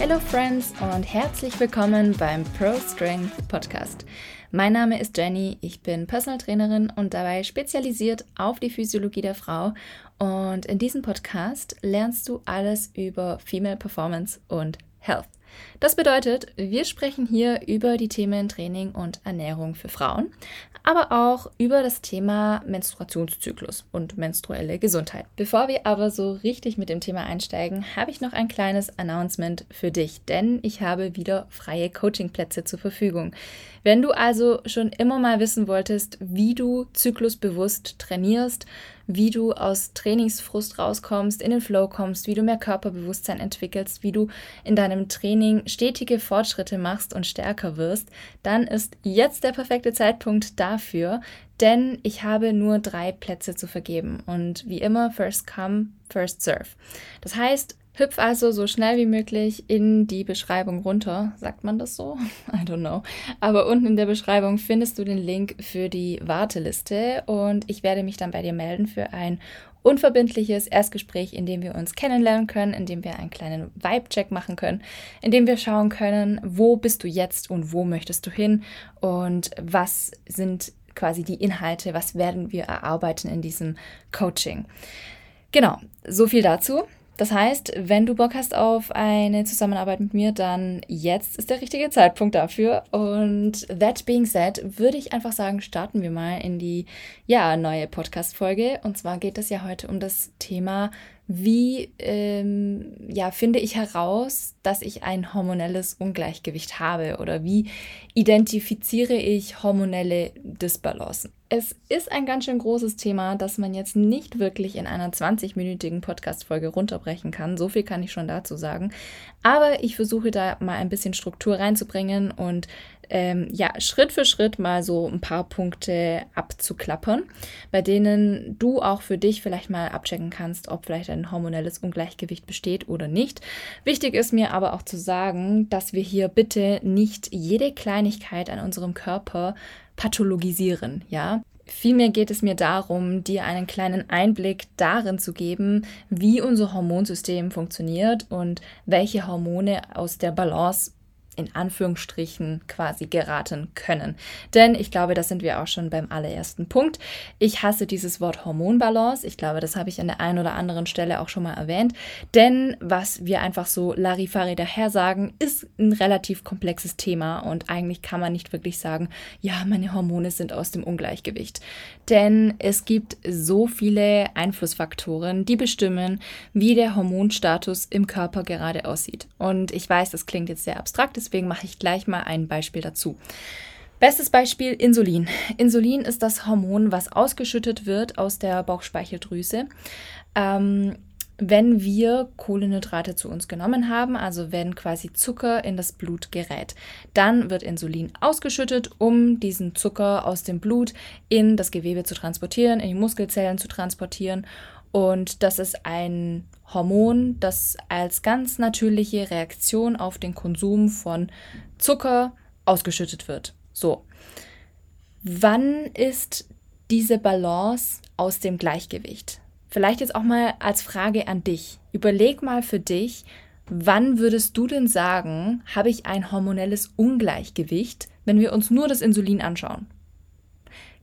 Hello Friends und herzlich willkommen beim Pro Strength Podcast. Mein Name ist Jenny, ich bin Personal Trainerin und dabei spezialisiert auf die Physiologie der Frau. Und in diesem Podcast lernst du alles über Female Performance und Health. Das bedeutet, wir sprechen hier über die Themen Training und Ernährung für Frauen, aber auch über das Thema Menstruationszyklus und menstruelle Gesundheit. Bevor wir aber so richtig mit dem Thema einsteigen, habe ich noch ein kleines Announcement für dich, denn ich habe wieder freie Coachingplätze zur Verfügung. Wenn du also schon immer mal wissen wolltest, wie du zyklusbewusst trainierst, wie du aus Trainingsfrust rauskommst, in den Flow kommst, wie du mehr Körperbewusstsein entwickelst, wie du in deinem Training stetige Fortschritte machst und stärker wirst, dann ist jetzt der perfekte Zeitpunkt dafür, denn ich habe nur drei Plätze zu vergeben und wie immer, first come, first serve. Das heißt, Hüpf also so schnell wie möglich in die Beschreibung runter. Sagt man das so? I don't know. Aber unten in der Beschreibung findest du den Link für die Warteliste und ich werde mich dann bei dir melden für ein unverbindliches Erstgespräch, in dem wir uns kennenlernen können, in dem wir einen kleinen Vibe-Check machen können, in dem wir schauen können, wo bist du jetzt und wo möchtest du hin und was sind quasi die Inhalte, was werden wir erarbeiten in diesem Coaching. Genau, so viel dazu. Das heißt, wenn du Bock hast auf eine Zusammenarbeit mit mir, dann jetzt ist der richtige Zeitpunkt dafür. Und that being said, würde ich einfach sagen, starten wir mal in die ja, neue Podcast-Folge. Und zwar geht es ja heute um das Thema wie ähm, ja, finde ich heraus, dass ich ein hormonelles Ungleichgewicht habe oder wie identifiziere ich hormonelle Disbalancen? Es ist ein ganz schön großes Thema, das man jetzt nicht wirklich in einer 20-minütigen Podcast-Folge runterbrechen kann. So viel kann ich schon dazu sagen. Aber ich versuche da mal ein bisschen Struktur reinzubringen und ähm, ja, Schritt für Schritt mal so ein paar Punkte abzuklappern, bei denen du auch für dich vielleicht mal abchecken kannst, ob vielleicht ein hormonelles Ungleichgewicht besteht oder nicht. Wichtig ist mir aber auch zu sagen, dass wir hier bitte nicht jede Kleinigkeit an unserem Körper pathologisieren, ja. Vielmehr geht es mir darum, dir einen kleinen Einblick darin zu geben, wie unser Hormonsystem funktioniert und welche Hormone aus der Balance in Anführungsstrichen quasi geraten können. Denn ich glaube, da sind wir auch schon beim allerersten Punkt. Ich hasse dieses Wort Hormonbalance. Ich glaube, das habe ich an der einen oder anderen Stelle auch schon mal erwähnt. Denn was wir einfach so Larifari daher sagen, ist ein relativ komplexes Thema und eigentlich kann man nicht wirklich sagen, ja, meine Hormone sind aus dem Ungleichgewicht. Denn es gibt so viele Einflussfaktoren, die bestimmen, wie der Hormonstatus im Körper gerade aussieht. Und ich weiß, das klingt jetzt sehr abstrakt, deswegen mache ich gleich mal ein Beispiel dazu. Bestes Beispiel Insulin. Insulin ist das Hormon, was ausgeschüttet wird aus der Bauchspeicheldrüse. Ähm, wenn wir Kohlenhydrate zu uns genommen haben, also wenn quasi Zucker in das Blut gerät. Dann wird Insulin ausgeschüttet, um diesen Zucker aus dem Blut in das Gewebe zu transportieren, in die Muskelzellen zu transportieren. Und das ist ein Hormon, das als ganz natürliche Reaktion auf den Konsum von Zucker ausgeschüttet wird. So. Wann ist diese Balance aus dem Gleichgewicht? Vielleicht jetzt auch mal als Frage an dich. Überleg mal für dich, wann würdest du denn sagen, habe ich ein hormonelles Ungleichgewicht, wenn wir uns nur das Insulin anschauen?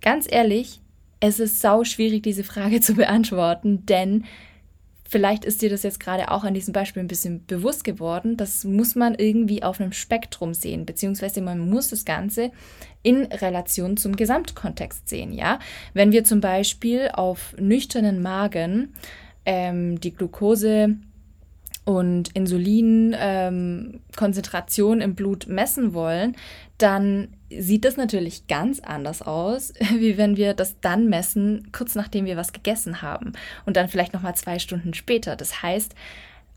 Ganz ehrlich, es ist sau schwierig, diese Frage zu beantworten, denn vielleicht ist dir das jetzt gerade auch an diesem Beispiel ein bisschen bewusst geworden. Das muss man irgendwie auf einem Spektrum sehen, beziehungsweise man muss das Ganze in Relation zum Gesamtkontext sehen. Ja, wenn wir zum Beispiel auf nüchternen Magen ähm, die Glucose und Insulinkonzentration ähm, im Blut messen wollen, dann sieht das natürlich ganz anders aus, wie wenn wir das dann messen, kurz nachdem wir was gegessen haben und dann vielleicht nochmal zwei Stunden später. Das heißt,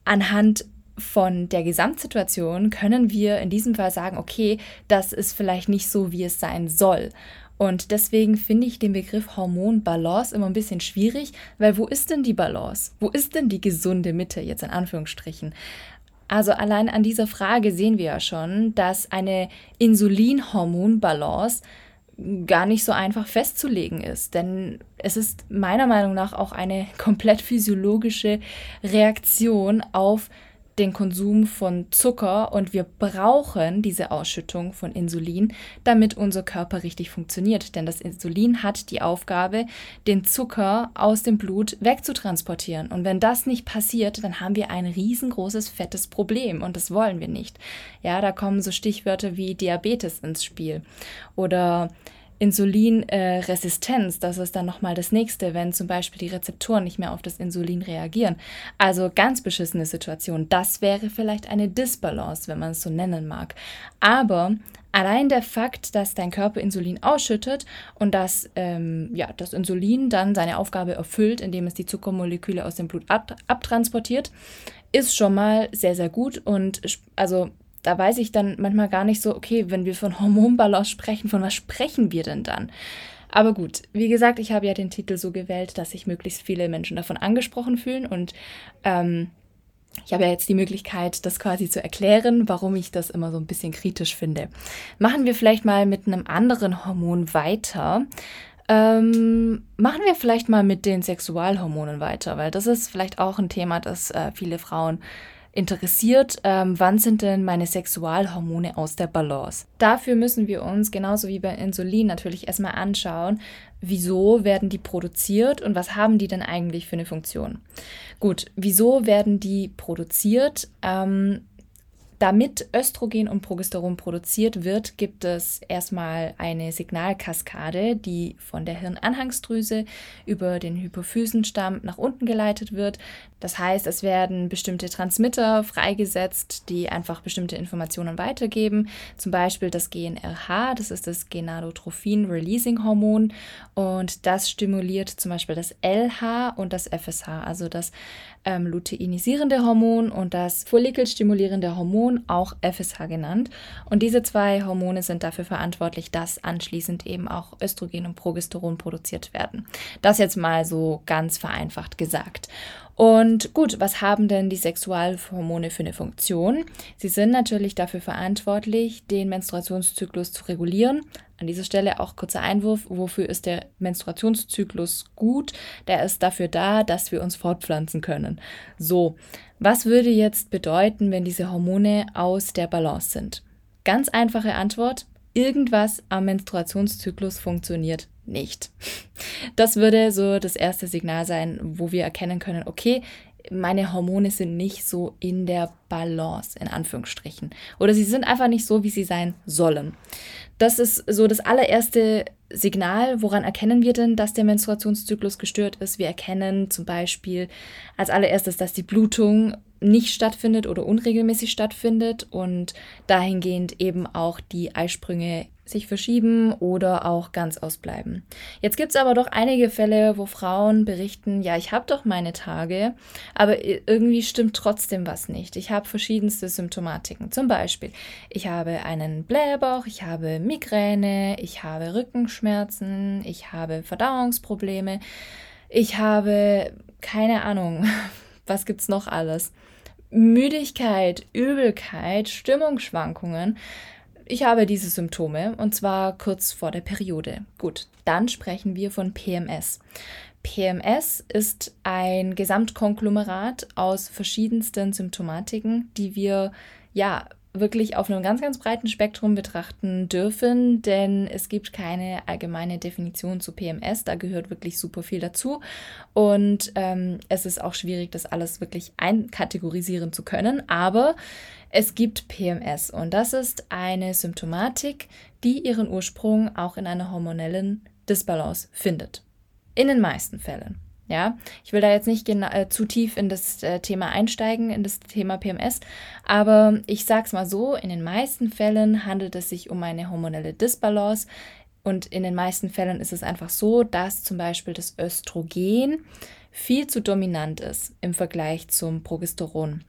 anhand von der Gesamtsituation können wir in diesem Fall sagen, okay, das ist vielleicht nicht so, wie es sein soll. Und deswegen finde ich den Begriff Hormonbalance immer ein bisschen schwierig, weil wo ist denn die Balance? Wo ist denn die gesunde Mitte jetzt in Anführungsstrichen? Also allein an dieser Frage sehen wir ja schon, dass eine Insulinhormonbalance gar nicht so einfach festzulegen ist. Denn es ist meiner Meinung nach auch eine komplett physiologische Reaktion auf den Konsum von Zucker und wir brauchen diese Ausschüttung von Insulin, damit unser Körper richtig funktioniert. Denn das Insulin hat die Aufgabe, den Zucker aus dem Blut wegzutransportieren. Und wenn das nicht passiert, dann haben wir ein riesengroßes, fettes Problem und das wollen wir nicht. Ja, da kommen so Stichwörter wie Diabetes ins Spiel oder Insulinresistenz, das ist dann nochmal das nächste, wenn zum Beispiel die Rezeptoren nicht mehr auf das Insulin reagieren. Also ganz beschissene Situation. Das wäre vielleicht eine Disbalance, wenn man es so nennen mag. Aber allein der Fakt, dass dein Körper Insulin ausschüttet und dass ähm, ja, das Insulin dann seine Aufgabe erfüllt, indem es die Zuckermoleküle aus dem Blut ab abtransportiert, ist schon mal sehr, sehr gut. Und also da weiß ich dann manchmal gar nicht so, okay, wenn wir von Hormonbalance sprechen, von was sprechen wir denn dann? Aber gut, wie gesagt, ich habe ja den Titel so gewählt, dass sich möglichst viele Menschen davon angesprochen fühlen und ähm, ich habe ja jetzt die Möglichkeit, das quasi zu erklären, warum ich das immer so ein bisschen kritisch finde. Machen wir vielleicht mal mit einem anderen Hormon weiter. Ähm, machen wir vielleicht mal mit den Sexualhormonen weiter, weil das ist vielleicht auch ein Thema, das äh, viele Frauen interessiert, ähm, wann sind denn meine Sexualhormone aus der Balance? Dafür müssen wir uns genauso wie bei Insulin natürlich erstmal anschauen, wieso werden die produziert und was haben die denn eigentlich für eine Funktion. Gut, wieso werden die produziert? Ähm, damit Östrogen und Progesteron produziert wird, gibt es erstmal eine Signalkaskade, die von der Hirnanhangsdrüse über den Hypophysenstamm nach unten geleitet wird. Das heißt, es werden bestimmte Transmitter freigesetzt, die einfach bestimmte Informationen weitergeben. Zum Beispiel das GNRH, das ist das Gonadotrophin-Releasing-Hormon und das stimuliert zum Beispiel das LH und das FSH, also das ähm, luteinisierende Hormon und das follikelstimulierende Hormon, auch FSH genannt. Und diese zwei Hormone sind dafür verantwortlich, dass anschließend eben auch Östrogen und Progesteron produziert werden. Das jetzt mal so ganz vereinfacht gesagt. Und gut, was haben denn die Sexualhormone für eine Funktion? Sie sind natürlich dafür verantwortlich, den Menstruationszyklus zu regulieren. An dieser Stelle auch kurzer Einwurf, wofür ist der Menstruationszyklus gut? Der ist dafür da, dass wir uns fortpflanzen können. So, was würde jetzt bedeuten, wenn diese Hormone aus der Balance sind? Ganz einfache Antwort, irgendwas am Menstruationszyklus funktioniert nicht. Das würde so das erste Signal sein, wo wir erkennen können, okay, meine Hormone sind nicht so in der Balance, in Anführungsstrichen. Oder sie sind einfach nicht so, wie sie sein sollen. Das ist so das allererste Signal. Woran erkennen wir denn, dass der Menstruationszyklus gestört ist? Wir erkennen zum Beispiel als allererstes, dass die Blutung nicht stattfindet oder unregelmäßig stattfindet und dahingehend eben auch die Eisprünge sich verschieben oder auch ganz ausbleiben. Jetzt gibt es aber doch einige Fälle, wo Frauen berichten, ja, ich habe doch meine Tage, aber irgendwie stimmt trotzdem was nicht. Ich habe verschiedenste Symptomatiken. Zum Beispiel, ich habe einen Blähbauch, ich habe Migräne, ich habe Rückenschmerzen, ich habe Verdauungsprobleme, ich habe keine Ahnung, was gibt es noch alles? Müdigkeit, Übelkeit, Stimmungsschwankungen. Ich habe diese Symptome und zwar kurz vor der Periode. Gut, dann sprechen wir von PMS. PMS ist ein Gesamtkonglomerat aus verschiedensten Symptomatiken, die wir ja wirklich auf einem ganz, ganz breiten Spektrum betrachten dürfen, denn es gibt keine allgemeine Definition zu PMS. Da gehört wirklich super viel dazu. Und ähm, es ist auch schwierig, das alles wirklich einkategorisieren zu können. Aber es gibt PMS und das ist eine Symptomatik, die ihren Ursprung auch in einer hormonellen Disbalance findet. In den meisten Fällen. Ja, ich will da jetzt nicht äh, zu tief in das äh, Thema einsteigen, in das Thema PMS, aber ich sag's mal so: In den meisten Fällen handelt es sich um eine hormonelle Disbalance und in den meisten Fällen ist es einfach so, dass zum Beispiel das Östrogen viel zu dominant ist im Vergleich zum Progesteron.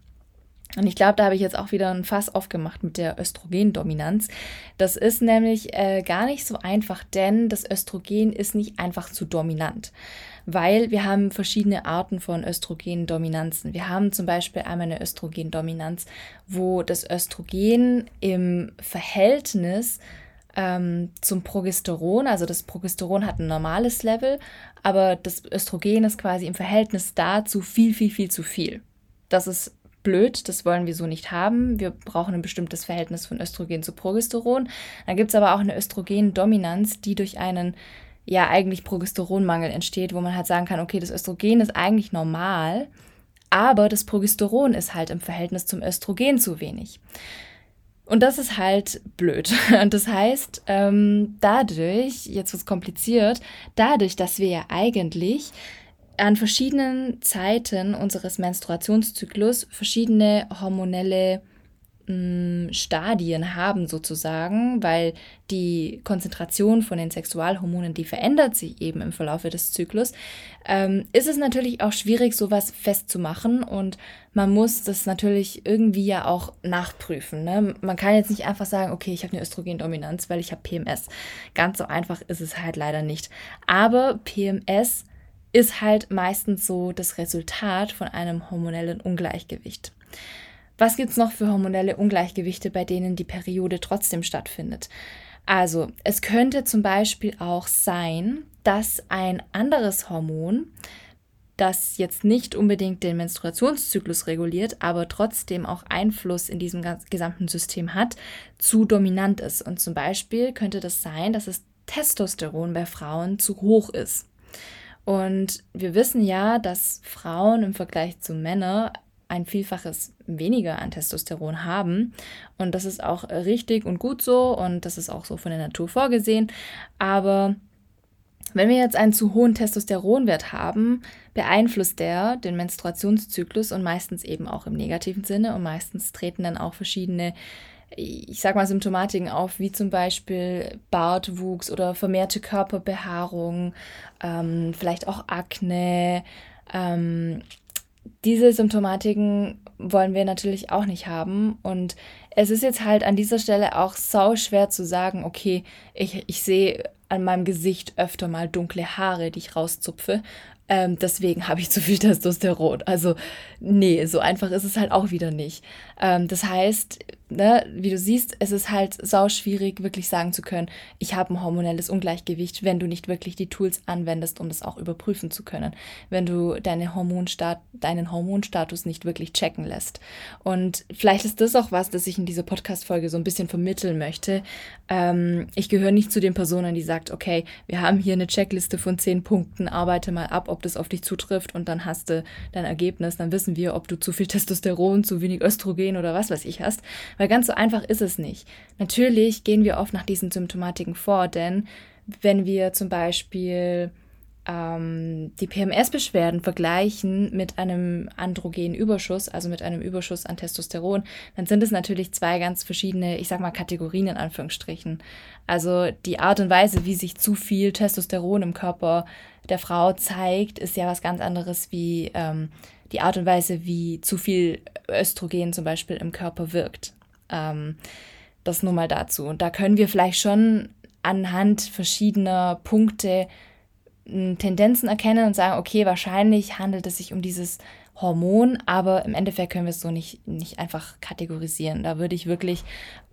Und ich glaube, da habe ich jetzt auch wieder ein Fass aufgemacht mit der Östrogendominanz. Das ist nämlich äh, gar nicht so einfach, denn das Östrogen ist nicht einfach zu dominant, weil wir haben verschiedene Arten von Östrogendominanzen. Wir haben zum Beispiel einmal eine Östrogendominanz, wo das Östrogen im Verhältnis ähm, zum Progesteron, also das Progesteron hat ein normales Level, aber das Östrogen ist quasi im Verhältnis dazu viel, viel, viel zu viel. Das ist blöd, das wollen wir so nicht haben. Wir brauchen ein bestimmtes Verhältnis von Östrogen zu Progesteron. Dann gibt es aber auch eine Östrogendominanz, die durch einen ja eigentlich Progesteronmangel entsteht, wo man halt sagen kann, okay, das Östrogen ist eigentlich normal, aber das Progesteron ist halt im Verhältnis zum Östrogen zu wenig. Und das ist halt blöd. Und das heißt, ähm, dadurch, jetzt wird es kompliziert, dadurch, dass wir ja eigentlich an verschiedenen Zeiten unseres Menstruationszyklus verschiedene hormonelle mh, Stadien haben sozusagen, weil die Konzentration von den Sexualhormonen, die verändert sich eben im Verlauf des Zyklus, ähm, ist es natürlich auch schwierig, sowas festzumachen und man muss das natürlich irgendwie ja auch nachprüfen. Ne? Man kann jetzt nicht einfach sagen, okay, ich habe eine Östrogendominanz, weil ich habe PMS. Ganz so einfach ist es halt leider nicht. Aber PMS ist halt meistens so das Resultat von einem hormonellen Ungleichgewicht. Was gibt es noch für hormonelle Ungleichgewichte, bei denen die Periode trotzdem stattfindet? Also, es könnte zum Beispiel auch sein, dass ein anderes Hormon, das jetzt nicht unbedingt den Menstruationszyklus reguliert, aber trotzdem auch Einfluss in diesem gesamten System hat, zu dominant ist. Und zum Beispiel könnte das sein, dass das Testosteron bei Frauen zu hoch ist. Und wir wissen ja, dass Frauen im Vergleich zu Männern ein Vielfaches weniger an Testosteron haben. Und das ist auch richtig und gut so und das ist auch so von der Natur vorgesehen. Aber wenn wir jetzt einen zu hohen Testosteronwert haben, beeinflusst der den Menstruationszyklus und meistens eben auch im negativen Sinne und meistens treten dann auch verschiedene, ich sag mal, Symptomatiken auf, wie zum Beispiel Bartwuchs oder vermehrte Körperbehaarung, ähm, vielleicht auch Akne, ähm, diese Symptomatiken wollen wir natürlich auch nicht haben. Und es ist jetzt halt an dieser Stelle auch sau schwer zu sagen, okay, ich, ich sehe an meinem Gesicht öfter mal dunkle Haare, die ich rauszupfe. Ähm, deswegen habe ich zu viel Testosteron. Also, nee, so einfach ist es halt auch wieder nicht. Ähm, das heißt, ne, wie du siehst, es ist halt sau schwierig, wirklich sagen zu können, ich habe ein hormonelles Ungleichgewicht, wenn du nicht wirklich die Tools anwendest, um das auch überprüfen zu können. Wenn du deine Hormonstat deinen Hormonstatus nicht wirklich checken lässt. Und vielleicht ist das auch was, das ich in dieser Podcast-Folge so ein bisschen vermitteln möchte. Ähm, ich gehöre nicht zu den Personen, die sagt, okay, wir haben hier eine Checkliste von zehn Punkten, arbeite mal ab, ob das auf dich zutrifft und dann hast du dein Ergebnis, dann wissen wir, ob du zu viel Testosteron, zu wenig Östrogen oder was weiß ich hast. Weil ganz so einfach ist es nicht. Natürlich gehen wir oft nach diesen Symptomatiken vor, denn wenn wir zum Beispiel ähm, die PMS-Beschwerden vergleichen mit einem Androgenüberschuss, also mit einem Überschuss an Testosteron, dann sind es natürlich zwei ganz verschiedene, ich sag mal, Kategorien in Anführungsstrichen. Also die Art und Weise, wie sich zu viel Testosteron im Körper der Frau zeigt, ist ja was ganz anderes wie ähm, die Art und Weise, wie zu viel Östrogen zum Beispiel im Körper wirkt. Ähm, das nur mal dazu. Und da können wir vielleicht schon anhand verschiedener Punkte hm, Tendenzen erkennen und sagen, okay, wahrscheinlich handelt es sich um dieses Hormon, aber im Endeffekt können wir es so nicht, nicht einfach kategorisieren. Da würde ich wirklich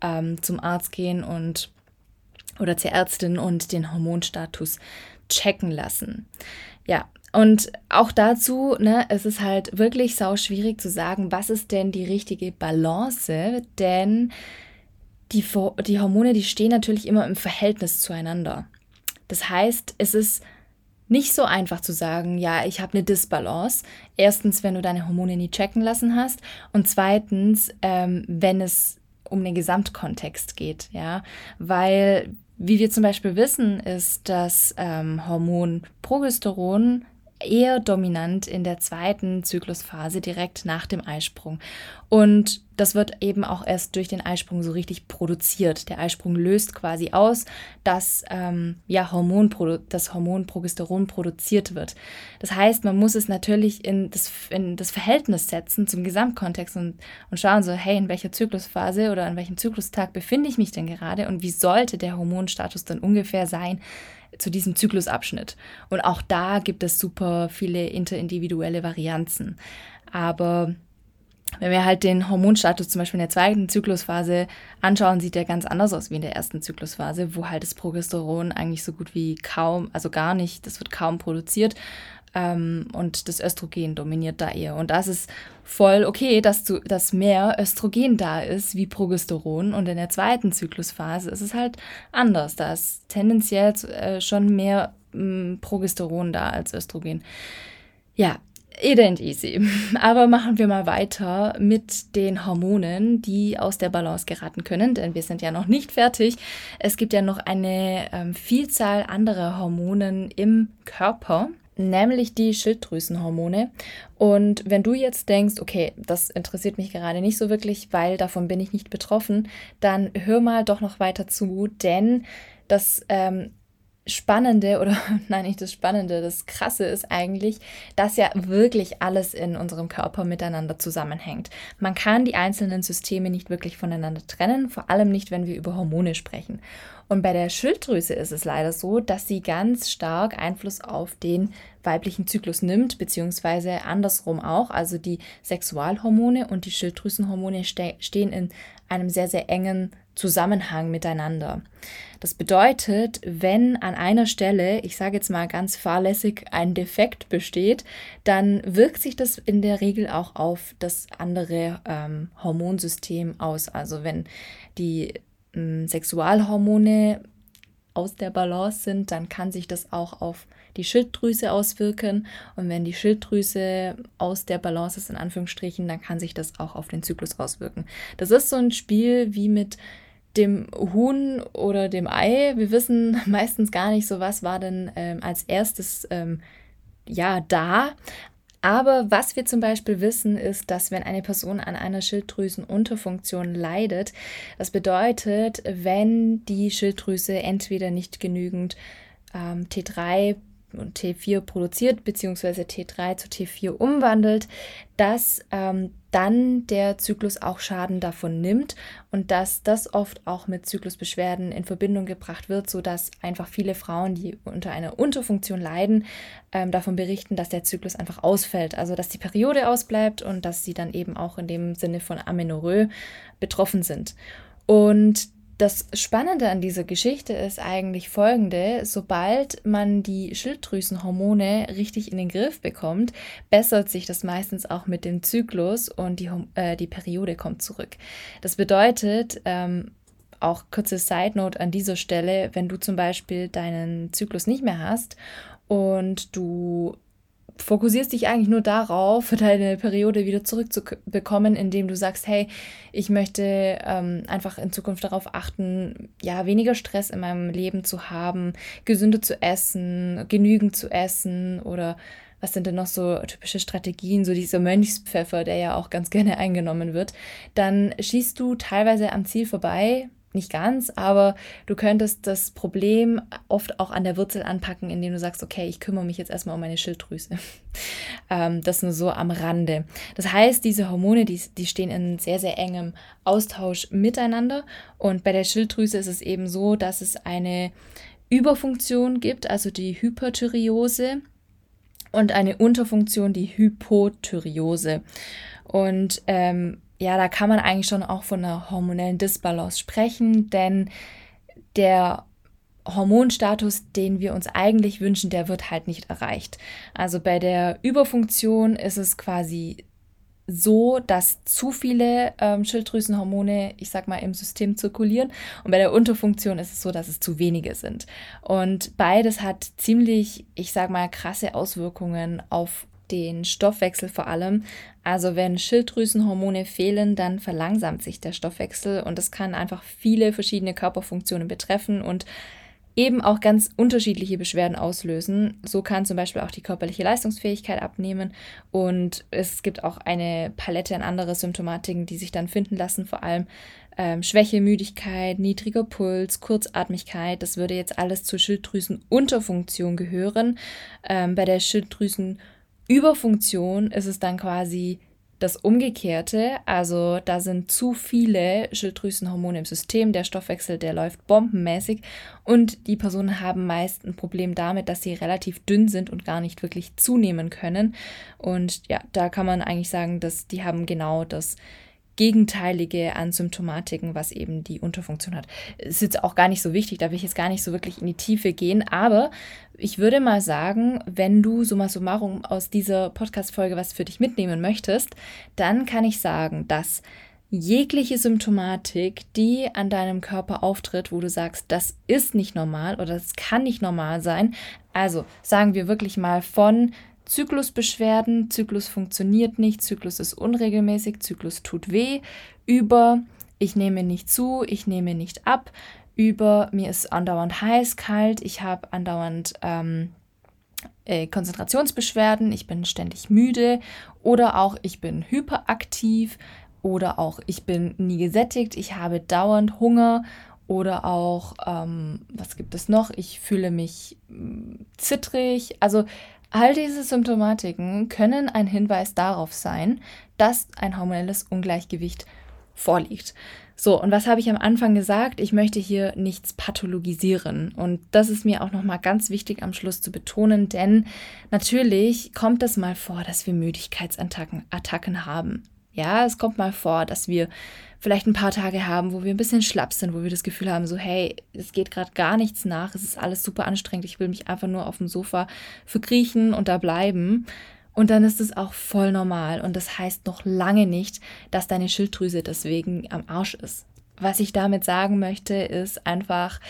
ähm, zum Arzt gehen und oder zur Ärztin und den Hormonstatus checken lassen. Ja, und auch dazu, ne, es ist halt wirklich sau schwierig zu sagen, was ist denn die richtige Balance, denn die, die Hormone, die stehen natürlich immer im Verhältnis zueinander. Das heißt, es ist nicht so einfach zu sagen, ja, ich habe eine Disbalance. Erstens, wenn du deine Hormone nie checken lassen hast und zweitens, ähm, wenn es um den Gesamtkontext geht, ja, weil wie wir zum Beispiel wissen, ist das ähm, Hormon Progesteron eher dominant in der zweiten Zyklusphase direkt nach dem Eisprung. Und das wird eben auch erst durch den Eisprung so richtig produziert. Der Eisprung löst quasi aus, dass ähm, ja, Hormon, das Hormon Progesteron produziert wird. Das heißt, man muss es natürlich in das, in das Verhältnis setzen zum Gesamtkontext und, und schauen so, hey, in welcher Zyklusphase oder an welchem Zyklustag befinde ich mich denn gerade und wie sollte der Hormonstatus dann ungefähr sein, zu diesem Zyklusabschnitt. Und auch da gibt es super viele interindividuelle Varianzen. Aber wenn wir halt den Hormonstatus zum Beispiel in der zweiten Zyklusphase anschauen, sieht der ganz anders aus wie in der ersten Zyklusphase, wo halt das Progesteron eigentlich so gut wie kaum, also gar nicht, das wird kaum produziert. Ähm, und das Östrogen dominiert da eher. Und das ist voll okay, dass, du, dass mehr Östrogen da ist wie Progesteron. Und in der zweiten Zyklusphase ist es halt anders. Da ist tendenziell äh, schon mehr mh, mm, Progesteron da als Östrogen. Ja, Ident easy. Aber machen wir mal weiter mit den Hormonen, die aus der Balance geraten können, denn wir sind ja noch nicht fertig. Es gibt ja noch eine ähm, Vielzahl anderer Hormonen im Körper, nämlich die Schilddrüsenhormone. Und wenn du jetzt denkst, okay, das interessiert mich gerade nicht so wirklich, weil davon bin ich nicht betroffen, dann hör mal doch noch weiter zu, denn das ähm, Spannende oder nein, nicht das Spannende, das Krasse ist eigentlich, dass ja wirklich alles in unserem Körper miteinander zusammenhängt. Man kann die einzelnen Systeme nicht wirklich voneinander trennen, vor allem nicht, wenn wir über Hormone sprechen. Und bei der Schilddrüse ist es leider so, dass sie ganz stark Einfluss auf den weiblichen Zyklus nimmt, beziehungsweise andersrum auch. Also die Sexualhormone und die Schilddrüsenhormone ste stehen in einem sehr, sehr engen Zusammenhang miteinander. Das bedeutet, wenn an einer Stelle, ich sage jetzt mal ganz fahrlässig, ein Defekt besteht, dann wirkt sich das in der Regel auch auf das andere ähm, Hormonsystem aus. Also wenn die ähm, Sexualhormone aus der Balance sind, dann kann sich das auch auf die Schilddrüse auswirken. Und wenn die Schilddrüse aus der Balance ist, in Anführungsstrichen, dann kann sich das auch auf den Zyklus auswirken. Das ist so ein Spiel wie mit dem Huhn oder dem Ei. Wir wissen meistens gar nicht so, was war denn ähm, als erstes ähm, ja da. Aber was wir zum Beispiel wissen, ist, dass wenn eine Person an einer Schilddrüsenunterfunktion leidet, das bedeutet, wenn die Schilddrüse entweder nicht genügend ähm, T3 und T4 produziert, beziehungsweise T3 zu T4 umwandelt, dass ähm, dann der Zyklus auch Schaden davon nimmt und dass das oft auch mit Zyklusbeschwerden in Verbindung gebracht wird, sodass einfach viele Frauen, die unter einer Unterfunktion leiden, ähm, davon berichten, dass der Zyklus einfach ausfällt, also dass die Periode ausbleibt und dass sie dann eben auch in dem Sinne von Amenorrhoe betroffen sind. Und das Spannende an dieser Geschichte ist eigentlich folgende. Sobald man die Schilddrüsenhormone richtig in den Griff bekommt, bessert sich das meistens auch mit dem Zyklus und die, äh, die Periode kommt zurück. Das bedeutet, ähm, auch kurze Side Note an dieser Stelle, wenn du zum Beispiel deinen Zyklus nicht mehr hast und du fokussierst dich eigentlich nur darauf, deine Periode wieder zurückzubekommen, indem du sagst, hey, ich möchte ähm, einfach in Zukunft darauf achten, ja, weniger Stress in meinem Leben zu haben, gesünder zu essen, genügend zu essen oder was sind denn noch so typische Strategien, so dieser Mönchspfeffer, der ja auch ganz gerne eingenommen wird, dann schießt du teilweise am Ziel vorbei, nicht ganz, aber du könntest das Problem oft auch an der Wurzel anpacken, indem du sagst, okay, ich kümmere mich jetzt erstmal um meine Schilddrüse. ähm, das nur so am Rande. Das heißt, diese Hormone, die, die stehen in sehr, sehr engem Austausch miteinander. Und bei der Schilddrüse ist es eben so, dass es eine Überfunktion gibt, also die Hyperthyreose und eine Unterfunktion, die Hypothyreose. Und ähm, ja, da kann man eigentlich schon auch von einer hormonellen Disbalance sprechen, denn der Hormonstatus, den wir uns eigentlich wünschen, der wird halt nicht erreicht. Also bei der Überfunktion ist es quasi so, dass zu viele ähm, Schilddrüsenhormone, ich sag mal, im System zirkulieren. Und bei der Unterfunktion ist es so, dass es zu wenige sind. Und beides hat ziemlich, ich sag mal, krasse Auswirkungen auf den Stoffwechsel vor allem. Also wenn Schilddrüsenhormone fehlen, dann verlangsamt sich der Stoffwechsel und das kann einfach viele verschiedene Körperfunktionen betreffen und eben auch ganz unterschiedliche Beschwerden auslösen. So kann zum Beispiel auch die körperliche Leistungsfähigkeit abnehmen und es gibt auch eine Palette an andere Symptomatiken, die sich dann finden lassen, vor allem ähm, Schwäche, Müdigkeit, niedriger Puls, Kurzatmigkeit. Das würde jetzt alles zur Schilddrüsenunterfunktion gehören. Ähm, bei der Schilddrüsen Überfunktion ist es dann quasi das Umgekehrte, also da sind zu viele Schilddrüsenhormone im System, der Stoffwechsel, der läuft bombenmäßig und die Personen haben meist ein Problem damit, dass sie relativ dünn sind und gar nicht wirklich zunehmen können. Und ja, da kann man eigentlich sagen, dass die haben genau das Gegenteilige an Symptomatiken, was eben die Unterfunktion hat. Ist jetzt auch gar nicht so wichtig, da will ich jetzt gar nicht so wirklich in die Tiefe gehen, aber ich würde mal sagen, wenn du summa summarum aus dieser Podcast-Folge was für dich mitnehmen möchtest, dann kann ich sagen, dass jegliche Symptomatik, die an deinem Körper auftritt, wo du sagst, das ist nicht normal oder das kann nicht normal sein. Also sagen wir wirklich mal von Zyklusbeschwerden, Zyklus funktioniert nicht, Zyklus ist unregelmäßig, Zyklus tut weh, über ich nehme nicht zu, ich nehme nicht ab, über mir ist andauernd heiß, kalt, ich habe andauernd ähm, äh, Konzentrationsbeschwerden, ich bin ständig müde oder auch ich bin hyperaktiv oder auch ich bin nie gesättigt, ich habe dauernd Hunger oder auch, ähm, was gibt es noch? Ich fühle mich mm, zittrig. Also all diese Symptomatiken können ein Hinweis darauf sein, dass ein hormonelles Ungleichgewicht vorliegt. So, und was habe ich am Anfang gesagt? Ich möchte hier nichts pathologisieren. Und das ist mir auch nochmal ganz wichtig am Schluss zu betonen, denn natürlich kommt es mal vor, dass wir Müdigkeitsattacken Attacken haben. Ja, es kommt mal vor, dass wir vielleicht ein paar Tage haben, wo wir ein bisschen schlapp sind, wo wir das Gefühl haben, so hey, es geht gerade gar nichts nach, es ist alles super anstrengend, ich will mich einfach nur auf dem Sofa verkriechen und da bleiben. Und dann ist es auch voll normal und das heißt noch lange nicht, dass deine Schilddrüse deswegen am Arsch ist. Was ich damit sagen möchte, ist einfach,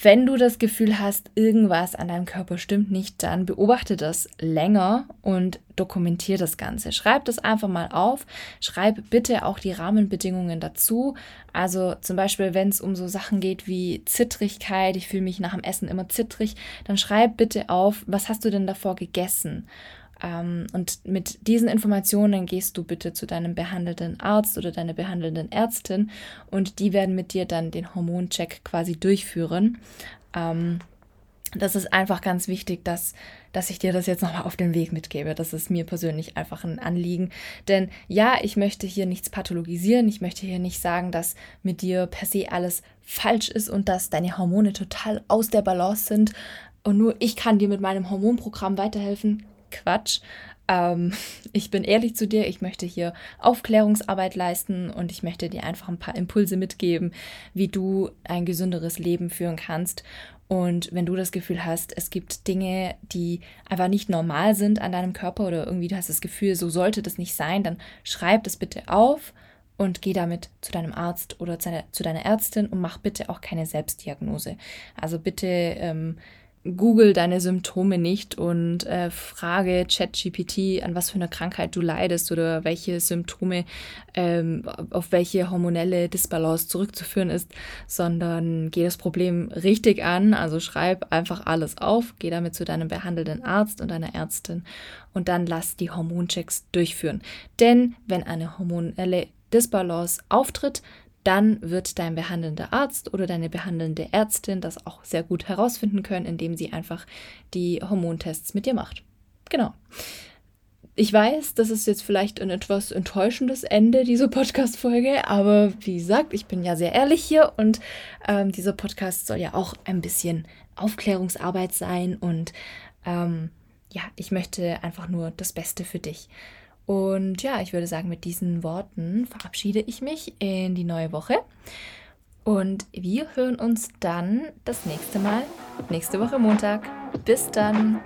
wenn du das Gefühl hast, irgendwas an deinem Körper stimmt nicht, dann beobachte das länger und dokumentiere das Ganze. Schreib das einfach mal auf. Schreib bitte auch die Rahmenbedingungen dazu. Also zum Beispiel, wenn es um so Sachen geht wie Zittrigkeit, ich fühle mich nach dem Essen immer zittrig, dann schreib bitte auf, was hast du denn davor gegessen? Ähm, und mit diesen Informationen gehst du bitte zu deinem behandelnden Arzt oder deiner behandelnden Ärztin und die werden mit dir dann den Hormoncheck quasi durchführen. Ähm, das ist einfach ganz wichtig, dass, dass ich dir das jetzt nochmal auf den Weg mitgebe. Das ist mir persönlich einfach ein Anliegen. Denn ja, ich möchte hier nichts pathologisieren. Ich möchte hier nicht sagen, dass mit dir per se alles falsch ist und dass deine Hormone total aus der Balance sind. Und nur ich kann dir mit meinem Hormonprogramm weiterhelfen. Quatsch. Ähm, ich bin ehrlich zu dir, ich möchte hier Aufklärungsarbeit leisten und ich möchte dir einfach ein paar Impulse mitgeben, wie du ein gesünderes Leben führen kannst. Und wenn du das Gefühl hast, es gibt Dinge, die einfach nicht normal sind an deinem Körper oder irgendwie du hast das Gefühl, so sollte das nicht sein, dann schreib das bitte auf und geh damit zu deinem Arzt oder zu deiner Ärztin und mach bitte auch keine Selbstdiagnose. Also bitte ähm, Google deine Symptome nicht und äh, frage ChatGPT, an was für eine Krankheit du leidest oder welche Symptome ähm, auf welche hormonelle Disbalance zurückzuführen ist, sondern geh das Problem richtig an. Also schreib einfach alles auf, geh damit zu deinem behandelnden Arzt und deiner Ärztin und dann lass die Hormonchecks durchführen. Denn wenn eine hormonelle Disbalance auftritt, dann wird dein behandelnder Arzt oder deine behandelnde Ärztin das auch sehr gut herausfinden können, indem sie einfach die Hormontests mit dir macht. Genau. Ich weiß, das ist jetzt vielleicht ein etwas enttäuschendes Ende dieser Podcast-Folge, aber wie gesagt, ich bin ja sehr ehrlich hier und ähm, dieser Podcast soll ja auch ein bisschen Aufklärungsarbeit sein und ähm, ja, ich möchte einfach nur das Beste für dich. Und ja, ich würde sagen, mit diesen Worten verabschiede ich mich in die neue Woche. Und wir hören uns dann das nächste Mal, nächste Woche Montag. Bis dann!